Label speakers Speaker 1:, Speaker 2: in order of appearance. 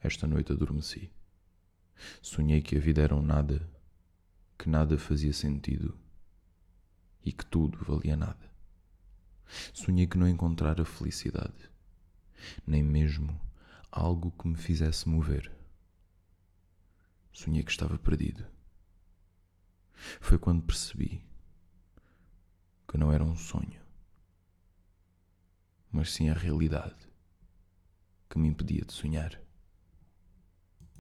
Speaker 1: Esta noite adormeci. Sonhei que a vida era um nada, que nada fazia sentido e que tudo valia nada. Sonhei que não encontrara felicidade, nem mesmo algo que me fizesse mover. Sonhei que estava perdido. Foi quando percebi que não era um sonho, mas sim a realidade que me impedia de sonhar.